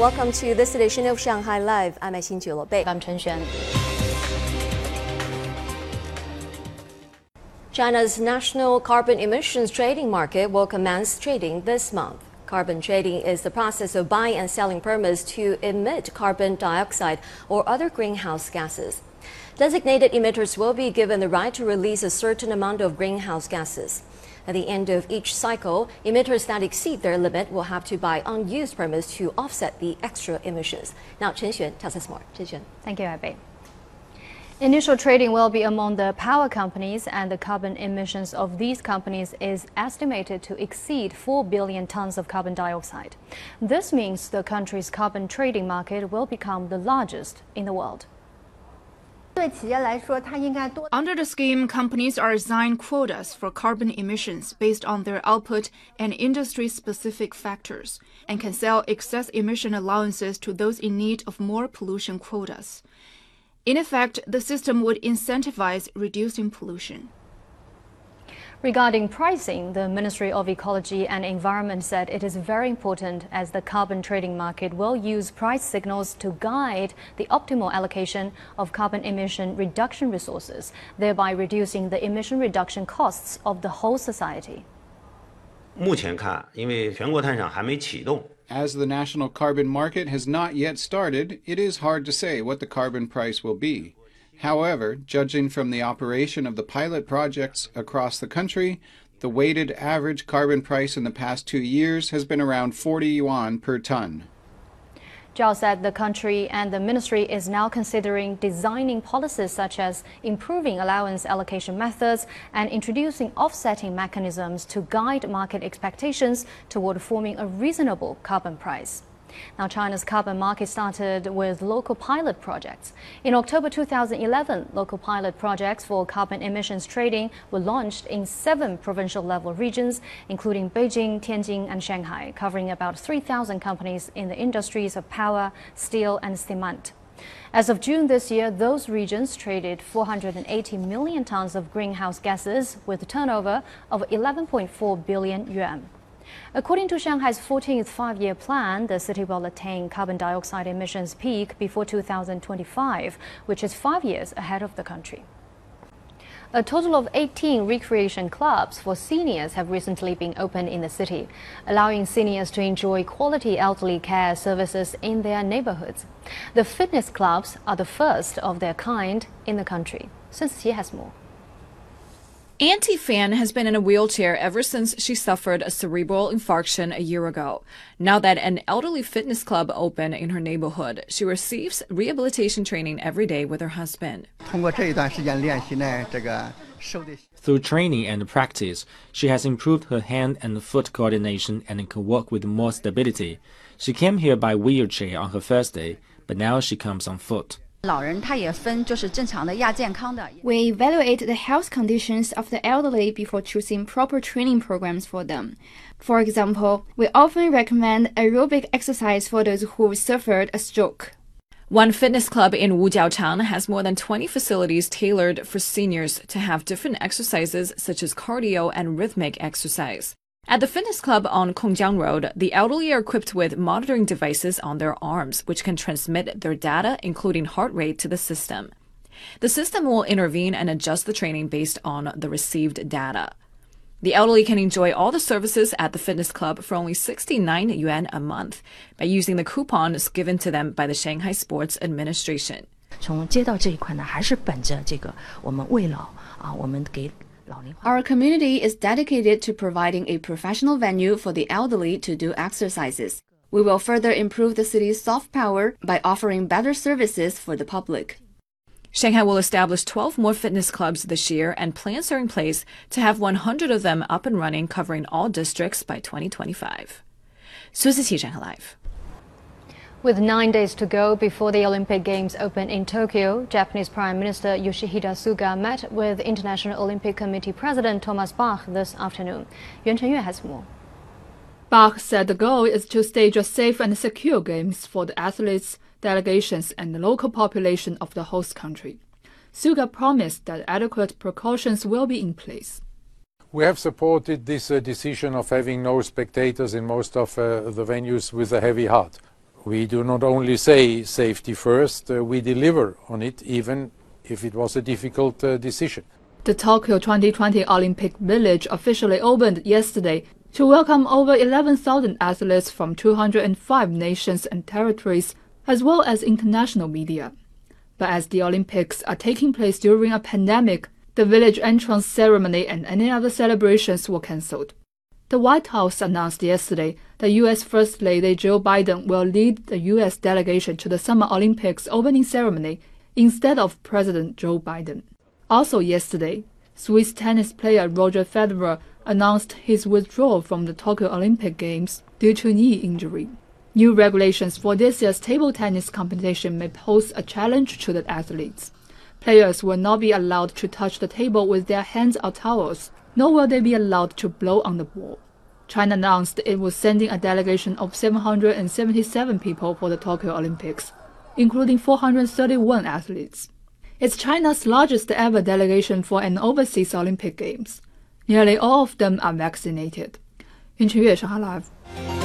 Welcome to this edition of Shanghai Live. I'm Xin Bei. I'm Chen Xuan. China's national carbon emissions trading market will commence trading this month. Carbon trading is the process of buying and selling permits to emit carbon dioxide or other greenhouse gases. Designated emitters will be given the right to release a certain amount of greenhouse gases. At the end of each cycle, emitters that exceed their limit will have to buy unused permits to offset the extra emissions. Now, Chen Xuan tells us more. Chen Xuan. Thank you, Bei. Initial trading will be among the power companies, and the carbon emissions of these companies is estimated to exceed 4 billion tons of carbon dioxide. This means the country's carbon trading market will become the largest in the world. Under the scheme, companies are assigned quotas for carbon emissions based on their output and industry specific factors, and can sell excess emission allowances to those in need of more pollution quotas. In effect, the system would incentivize reducing pollution. Regarding pricing, the Ministry of Ecology and Environment said it is very important as the carbon trading market will use price signals to guide the optimal allocation of carbon emission reduction resources, thereby reducing the emission reduction costs of the whole society. 目前看，因为全国碳厂还没启动， As the national carbon market has not yet started, it is hard to say what the carbon price will be. However, judging from the operation of the pilot projects across the country, the weighted average carbon price in the past two years has been around 40 yuan per ton. Zhao said the country and the ministry is now considering designing policies such as improving allowance allocation methods and introducing offsetting mechanisms to guide market expectations toward forming a reasonable carbon price. Now, China's carbon market started with local pilot projects. In October 2011, local pilot projects for carbon emissions trading were launched in seven provincial level regions, including Beijing, Tianjin, and Shanghai, covering about 3,000 companies in the industries of power, steel, and cement. As of June this year, those regions traded 480 million tons of greenhouse gases with a turnover of 11.4 billion yuan. According to Shanghai's 14th five year plan, the city will attain carbon dioxide emissions peak before 2025, which is five years ahead of the country. A total of 18 recreation clubs for seniors have recently been opened in the city, allowing seniors to enjoy quality elderly care services in their neighborhoods. The fitness clubs are the first of their kind in the country. Sun Qi has more. Auntie Fan has been in a wheelchair ever since she suffered a cerebral infarction a year ago. Now that an elderly fitness club opened in her neighborhood, she receives rehabilitation training every day with her husband. Through training and practice, she has improved her hand and foot coordination and can walk with more stability. She came here by wheelchair on her first day, but now she comes on foot. We evaluate the health conditions of the elderly before choosing proper training programs for them. For example, we often recommend aerobic exercise for those who suffered a stroke. One fitness club in Wujiaochang has more than 20 facilities tailored for seniors to have different exercises such as cardio and rhythmic exercise. At the fitness club on Kongjiang Road, the elderly are equipped with monitoring devices on their arms, which can transmit their data, including heart rate, to the system. The system will intervene and adjust the training based on the received data. The elderly can enjoy all the services at the fitness club for only 69 yuan a month by using the coupons given to them by the Shanghai Sports Administration. 从街道这一块呢，还是本着这个我们为老啊，我们给 our community is dedicated to providing a professional venue for the elderly to do exercises. We will further improve the city's soft power by offering better services for the public. Shanghai will establish 12 more fitness clubs this year, and plans are in place to have 100 of them up and running, covering all districts by 2025. Sun Qi Shanghai Live. With nine days to go before the Olympic Games open in Tokyo, Japanese Prime Minister Yoshihide Suga met with International Olympic Committee President Thomas Bach this afternoon. Yuan Chenyue has more. Bach said the goal is to stage a safe and secure games for the athletes, delegations, and the local population of the host country. Suga promised that adequate precautions will be in place. We have supported this uh, decision of having no spectators in most of uh, the venues with a heavy heart We do not only say safety first, uh, we deliver on it, even if it was a difficult uh, decision. The Tokyo 2020 Olympic Village officially opened yesterday to welcome over 11,000 athletes from 205 nations and territories, as well as international media. But as the Olympics are taking place during a pandemic, the village entrance ceremony and any other celebrations were cancelled. The White House announced yesterday that U.S. First Lady Jill Biden will lead the U.S. delegation to the Summer Olympics opening ceremony instead of President Joe Biden. Also yesterday, Swiss tennis player Roger Federer announced his withdrawal from the Tokyo Olympic Games due to knee injury. New regulations for this year's table tennis competition may pose a challenge to the athletes. Players will not be allowed to touch the table with their hands or towels, nor will they be allowed to blow on the wall. China announced it was sending a delegation of 777 people for the Tokyo Olympics, including 431 athletes. It's China's largest ever delegation for an overseas Olympic Games. Nearly all of them are vaccinated. Yinchen Shanghai Live.